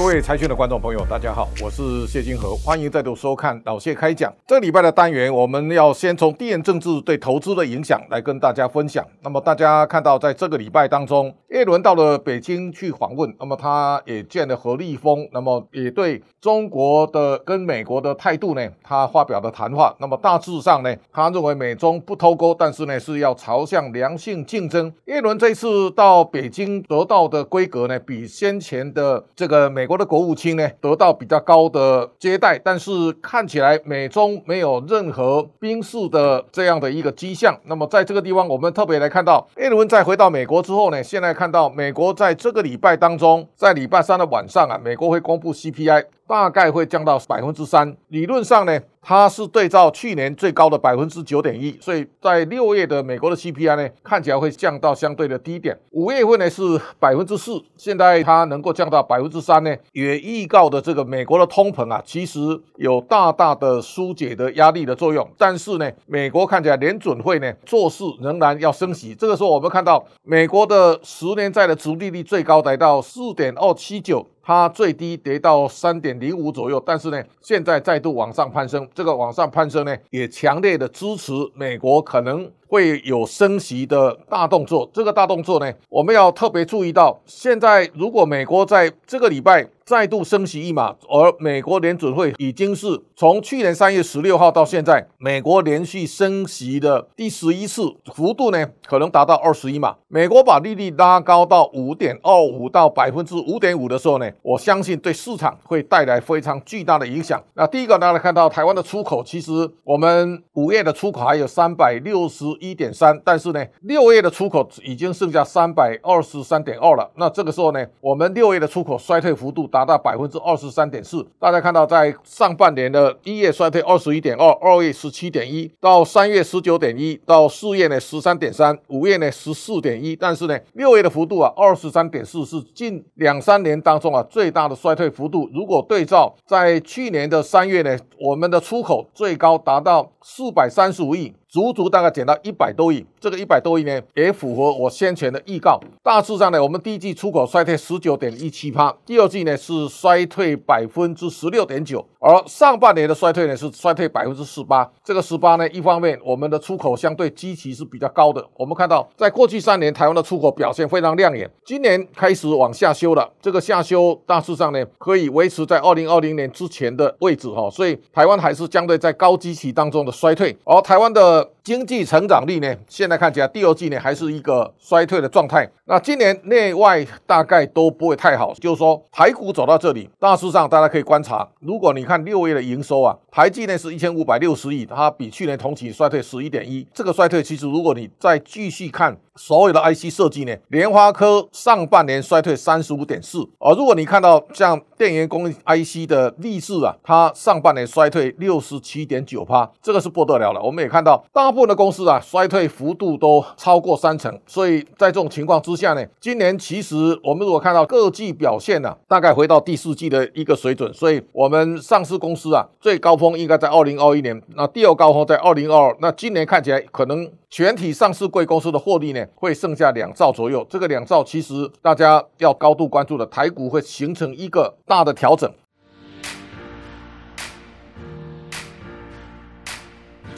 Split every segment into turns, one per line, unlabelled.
各位财讯的观众朋友，大家好，我是谢金河，欢迎再度收看老谢开讲。这礼拜的单元，我们要先从地缘政治对投资的影响来跟大家分享。那么大家看到，在这个礼拜当中，叶伦到了北京去访问，那么他也见了何立峰，那么也对中国的跟美国的态度呢，他发表的谈话。那么大致上呢，他认为美中不脱钩，但是呢是要朝向良性竞争。叶伦这次到北京得到的规格呢，比先前的这个美。国的国务卿呢得到比较高的接待，但是看起来美中没有任何兵事的这样的一个迹象。那么在这个地方，我们特别来看到，艾伦在回到美国之后呢，现在看到美国在这个礼拜当中，在礼拜三的晚上啊，美国会公布 CPI。大概会降到百分之三，理论上呢，它是对照去年最高的百分之九点一，所以在六月的美国的 CPI 呢，看起来会降到相对的低点。五月份呢是百分之四，现在它能够降到百分之三呢，也预告的这个美国的通膨啊，其实有大大的疏解的压力的作用。但是呢，美国看起来联准会呢做事仍然要升息。这个时候我们看到美国的十年债的殖利率最高达到四点二七九。它最低跌到三点零五左右，但是呢，现在再度往上攀升。这个往上攀升呢，也强烈的支持美国可能会有升息的大动作。这个大动作呢，我们要特别注意到，现在如果美国在这个礼拜。再度升息一码，而美国联准会已经是从去年三月十六号到现在，美国连续升息的第十一次，幅度呢可能达到二十一码。美国把利率拉高到五点二五到百分之五点五的时候呢，我相信对市场会带来非常巨大的影响。那第一个，大家看到台湾的出口，其实我们五月的出口还有三百六十一点三，但是呢，六月的出口已经剩下三百二十三点二了。那这个时候呢，我们六月的出口衰退幅度达。达到百分之二十三点四，大家看到在上半年的一月衰退二十一点二，二月十七点一，到三月十九点一，到四月呢十三点三，五月呢十四点一，但是呢六月的幅度啊二十三点四是近两三年当中啊最大的衰退幅度。如果对照在去年的三月呢，我们的出口最高达到四百三十五亿。足足大概减到一百多亿，这个一百多亿呢，也符合我先前的预告。大致上呢，我们第一季出口衰退十九点一七趴，第二季呢是衰退百分之十六点九，而上半年的衰退呢是衰退百分之十八。这个十八呢，一方面我们的出口相对基期是比较高的，我们看到在过去三年台湾的出口表现非常亮眼，今年开始往下修了，这个下修大致上呢可以维持在二零二零年之前的位置哈，所以台湾还是相对在高基期当中的衰退，而台湾的。up. 经济成长率呢，现在看起来第二季呢还是一个衰退的状态。那今年内外大概都不会太好，就是说台股走到这里，大致上大家可以观察，如果你看六月的营收啊，台积呢是一千五百六十亿，它比去年同期衰退十一点一。这个衰退其实如果你再继续看所有的 IC 设计呢，联发科上半年衰退三十五点四，而如果你看到像电源供应 IC 的力士啊，它上半年衰退六十七点九趴，这个是不得了了。我们也看到大部部分的公司啊，衰退幅度都超过三成，所以在这种情况之下呢，今年其实我们如果看到各季表现呢，大概回到第四季的一个水准，所以我们上市公司啊，最高峰应该在二零二一年，那第二高峰在二零二二，那今年看起来可能全体上市贵公司的获利呢，会剩下两兆左右，这个两兆其实大家要高度关注的，台股会形成一个大的调整。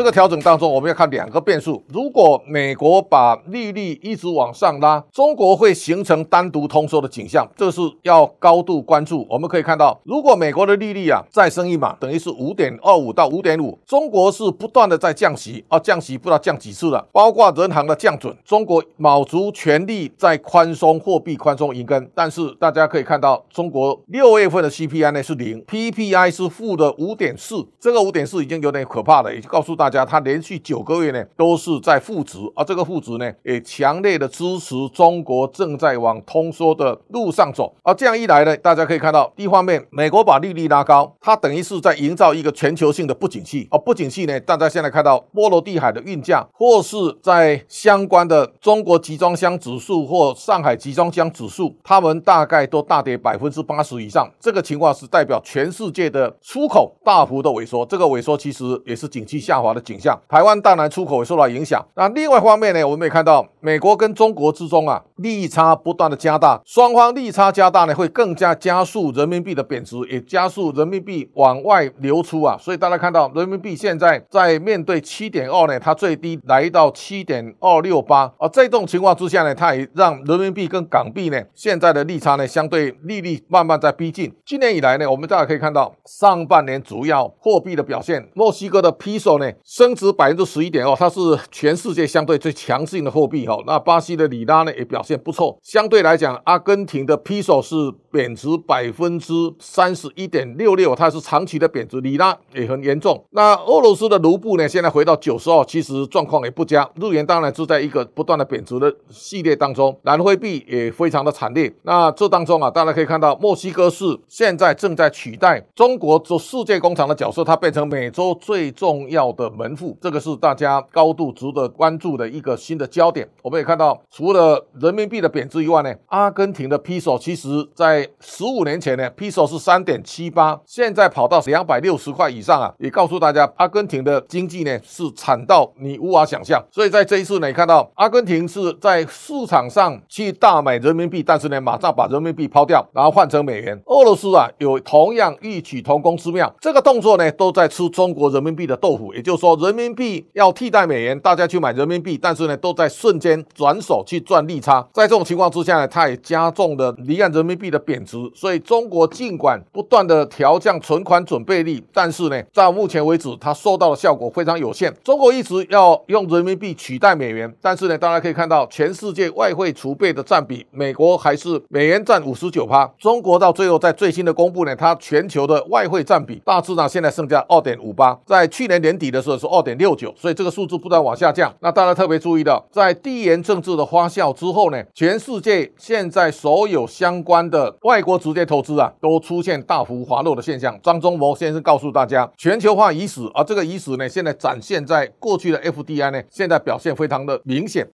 这个调整当中，我们要看两个变数。如果美国把利率一直往上拉，中国会形成单独通缩的景象，这是要高度关注。我们可以看到，如果美国的利率啊再升一码，等于是五点二五到五点五，中国是不断的在降息啊，降息不知道降几次了，包括人行的降准，中国卯足全力在宽松货币宽松银根。但是大家可以看到，中国六月份的 CPI 呢是零，PPI 是负的五点四，这个五点四已经有点可怕了，也就告诉大。家，家它连续九个月呢都是在负值，而这个负值呢也强烈的支持中国正在往通缩的路上走。而这样一来呢，大家可以看到，一方面美国把利率拉高，它等于是在营造一个全球性的不景气。而不景气呢，大家现在看到波罗的海的运价，或是在相关的中国集装箱指数或上海集装箱指数，它们大概都大跌百分之八十以上。这个情况是代表全世界的出口大幅的萎缩，这个萎缩其实也是景气下滑。滑的景象。台湾当然出口也受到影响。那另外一方面呢，我们也看到美国跟中国之中啊，利差不断的加大，双方利差加大呢，会更加加速人民币的贬值，也加速人民币往外流出啊。所以大家看到人民币现在在面对七点二呢，它最低来到七点二六八，而这种情况之下呢，它也让人民币跟港币呢现在的利差呢相对利率慢慢在逼近。今年以来呢，我们大家可以看到上半年主要货币的表现，墨西哥的 peso 呢升值百分之十一点二，它是全世界相对最强势的货币哈。那巴西的里拉呢也表现不错，相对来讲，阿根廷的 peso 是贬值百分之三十一点六六，它是长期的贬值，里拉也很严重。那俄罗斯的卢布呢，现在回到九十二，其实状况也不佳。日元当然是在一个不断的贬值的系列当中，蓝灰币也非常的惨烈。那这当中啊，大家可以看到，墨西哥是现在正在取代中国做世界工厂的角色，它变成美洲最重要的门户，这个是大家高度值得关注的一个新的焦点。我们也看到，除了人民币的贬值以外呢，阿根廷的 peso 其实在十五年前呢，peso 是三点七八，现在跑到两百六十块以上啊，也告诉大家，阿根廷的经济呢是惨到你无法想象。所以在这一次呢，你看到阿根廷是在市场上去大买人民币，但是呢，马上把人民币抛掉，然后换成美元。俄罗斯啊，有同样异曲同工之妙，这个动作呢，都在吃中国人民币的豆腐。也就是说，人民币要替代美元，大家去买人民币，但是呢，都在瞬间转手去赚利差。在这种情况之下呢，它也加重了离岸人民币的贬值。所以，中国尽管不断的调降存款准备率，但是呢，到目前为止，它收到的效果非常有限。中国一直要用人民币取代美元，但是呢，大家可以看到，全世界外汇储备的占比，美国还是美元占五十九趴，中国到最后在最新的公布呢，它全球的外汇占比大致上现在剩下二点五八，在去年年底的时候是二点六九，所以这个数字不断往下降。那大家特别注意到，在地缘政治的发酵之后呢，全世界现在所有相关的外国直接投资啊，都出现大幅滑落的现象。张忠谋先生告诉大家，全球化已死，而这个已死呢，现在展现在过去的 FDI 呢，现在表现非常的明显。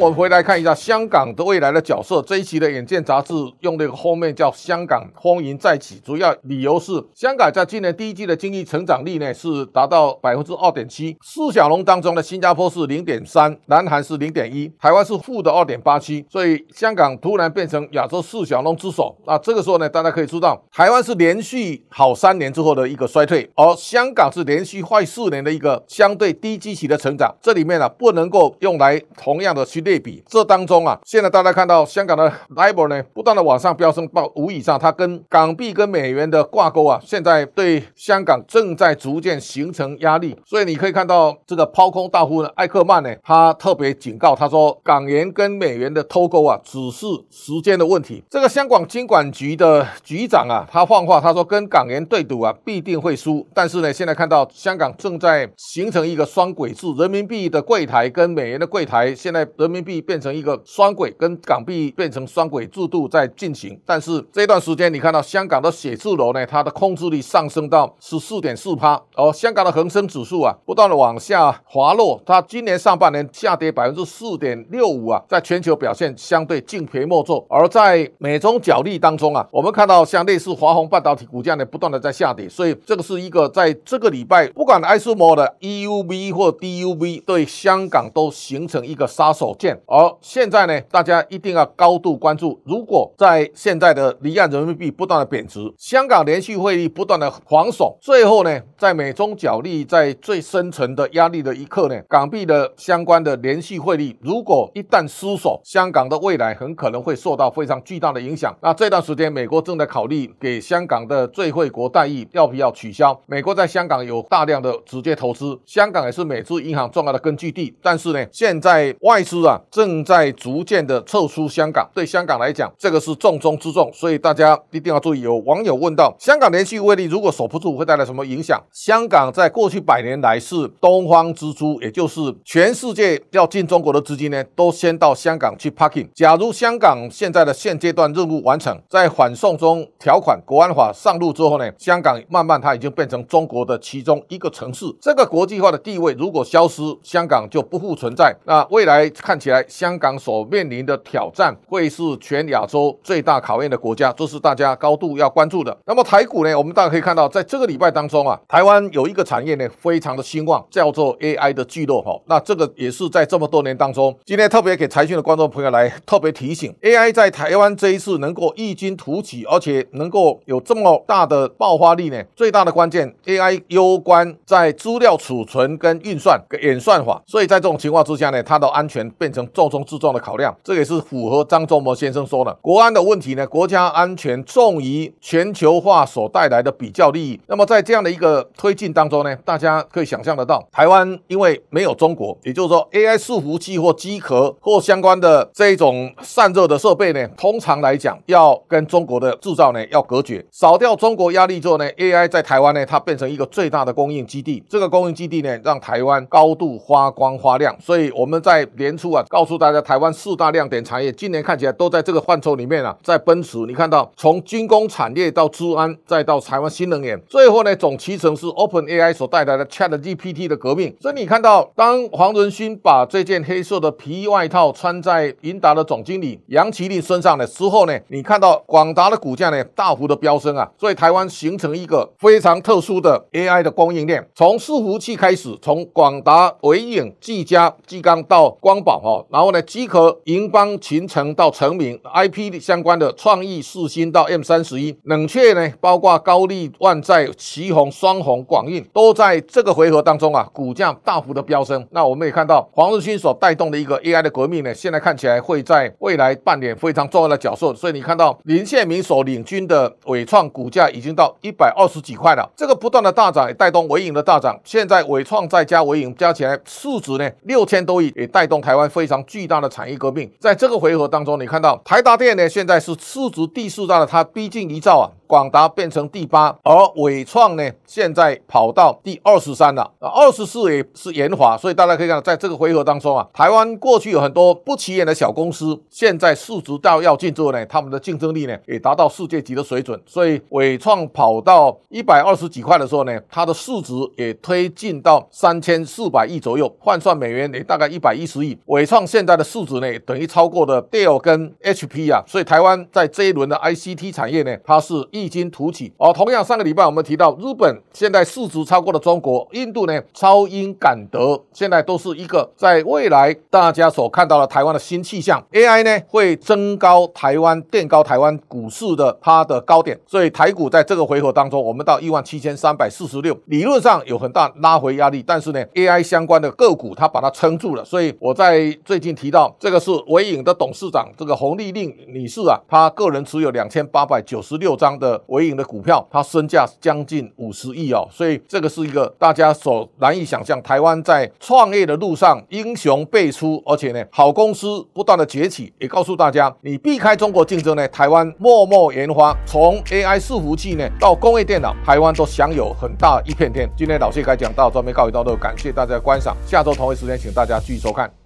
我们回来看一下香港的未来的角色。这一期的《眼见》杂志用那个封面叫“香港风云再起”，主要理由是香港在今年第一季的经济成长率呢是达到百分之二点七。四小龙当中的新加坡是零点三，南韩是零点一，台湾是负的二点八七。所以香港突然变成亚洲四小龙之首。那这个时候呢，大家可以知道，台湾是连续好三年之后的一个衰退，而香港是连续坏四年的一个相对低基期的成长。这里面呢，不能够用来同样的去。对比这当中啊，现在大家看到香港的 LIBOR 呢，不断的往上飙升到五以上，它跟港币跟美元的挂钩啊，现在对香港正在逐渐形成压力。所以你可以看到这个抛空大户呢，艾克曼呢，他特别警告他说，港元跟美元的脱钩啊，只是时间的问题。这个香港金管局的局长啊，他放话他说，跟港元对赌啊，必定会输。但是呢，现在看到香港正在形成一个双轨制，人民币的柜台跟美元的柜台，现在人人民币变成一个双轨，跟港币变成双轨制度在进行。但是这段时间，你看到香港的写字楼呢，它的控制率上升到十四点四趴，而香港的恒生指数啊，不断的往下滑落。它今年上半年下跌百分之四点六五啊，在全球表现相对敬陪末座。而在美中角力当中啊，我们看到像类似华虹半导体股价呢，不断的在下跌。所以这个是一个在这个礼拜，不管 s 摩的 EUV 或 DUV 对香港都形成一个杀手锏。而现在呢，大家一定要高度关注。如果在现在的离岸人民币不断的贬值，香港连续汇率不断的防守，最后呢，在美中角力在最深层的压力的一刻呢，港币的相关的连续汇率如果一旦失守，香港的未来很可能会受到非常巨大的影响。那这段时间，美国正在考虑给香港的最惠国待遇要不要取消。美国在香港有大量的直接投资，香港也是美资银行重要的根据地。但是呢，现在外资啊。正在逐渐的撤出香港，对香港来讲，这个是重中之重，所以大家一定要注意。有网友问到，香港连续威力如果守不住，会带来什么影响？香港在过去百年来是东方之珠，也就是全世界要进中国的资金呢，都先到香港去 parking。假如香港现在的现阶段任务完成，在反送中条款国安法上路之后呢，香港慢慢它已经变成中国的其中一个城市，这个国际化的地位如果消失，香港就不复存在。那未来看。起来香港所面临的挑战会是全亚洲最大考验的国家，这是大家高度要关注的。那么台股呢，我们大家可以看到，在这个礼拜当中啊，台湾有一个产业呢非常的兴旺，叫做 AI 的聚落哈。那这个也是在这么多年当中，今天特别给财讯的观众朋友来特别提醒，AI 在台湾这一次能够异军突起，而且能够有这么大的爆发力呢，最大的关键 AI 攸关在资料储存跟运算演算法，所以在这种情况之下呢，它的安全变变成重中之重的考量，这也是符合张忠谋先生说的，国安的问题呢，国家安全重于全球化所带来的比较利益。那么在这样的一个推进当中呢，大家可以想象得到，台湾因为没有中国，也就是说 AI 伺服器或机壳或相关的这种散热的设备呢，通常来讲要跟中国的制造呢要隔绝，少掉中国压力之后呢，AI 在台湾呢它变成一个最大的供应基地，这个供应基地呢让台湾高度发光发亮。所以我们在年初啊告诉大家，台湾四大亮点产业今年看起来都在这个范畴里面啊，在奔驰，你看到从军工产业到治安，再到台湾新能源，最后呢总其成是 Open AI 所带来的 Chat GPT 的革命。所以你看到当黄仁勋把这件黑色的皮衣外套穿在银达的总经理杨奇麟身上的时候呢，你看到广达的股价呢大幅的飙升啊，所以台湾形成一个非常特殊的 AI 的供应链，从伺服器开始，从广达、伟影、技嘉、技刚到光宝哈，然后呢，机壳、银邦、秦城到成名，IP 相关的创意、四星到 M 三十一，冷却呢，包括高丽、万载、旗宏、双宏、广运，都在这个回合当中啊，股价大幅的飙升。那我们也看到黄日勋所带动的一个 AI 的革命呢，现在看起来会在未来扮演非常重要的角色。所以你看到林宪明所领军的伟创股价已经到一百二十几块了，这个不断的大涨也带动伟影的大涨。现在伟创再加伟影加起来市值呢六千多亿，也带动台湾非常巨大的产业革命。在这个回合当中，你看到台达电呢现在是市值第四大的，它逼近一兆啊。广达变成第八，而伟创呢，现在跑到第二十三了。二十四也是研华，所以大家可以看到，在这个回合当中啊，台湾过去有很多不起眼的小公司，现在市值到要进之后呢，他们的竞争力呢也达到世界级的水准。所以伟创跑到一百二十几块的时候呢，它的市值也推进到三千四百亿左右，换算美元也大概一百一十亿。伟创现在的市值呢，等于超过了 Dell 跟 HP 啊，所以台湾在这一轮的 ICT 产业呢，它是一。异军突起哦！同样，上个礼拜我们提到，日本现在市值超过了中国，印度呢超英赶德，现在都是一个在未来大家所看到的台湾的新气象。AI 呢会增高台湾，垫高台湾股市的它的高点，所以台股在这个回合当中，我们到一万七千三百四十六，理论上有很大拉回压力，但是呢，AI 相关的个股它把它撑住了。所以我在最近提到，这个是伟影的董事长这个洪丽令女士啊，她个人持有两千八百九十六张的。伟影的股票，它身价将近五十亿哦，所以这个是一个大家所难以想象。台湾在创业的路上，英雄辈出，而且呢，好公司不断的崛起，也告诉大家，你避开中国竞争呢，台湾默默研发，从 AI 伺服器呢到工业电脑，台湾都享有很大一片天。今天老谢该讲到这边告一段落，感谢大家观赏，下周同一时间请大家继续收看。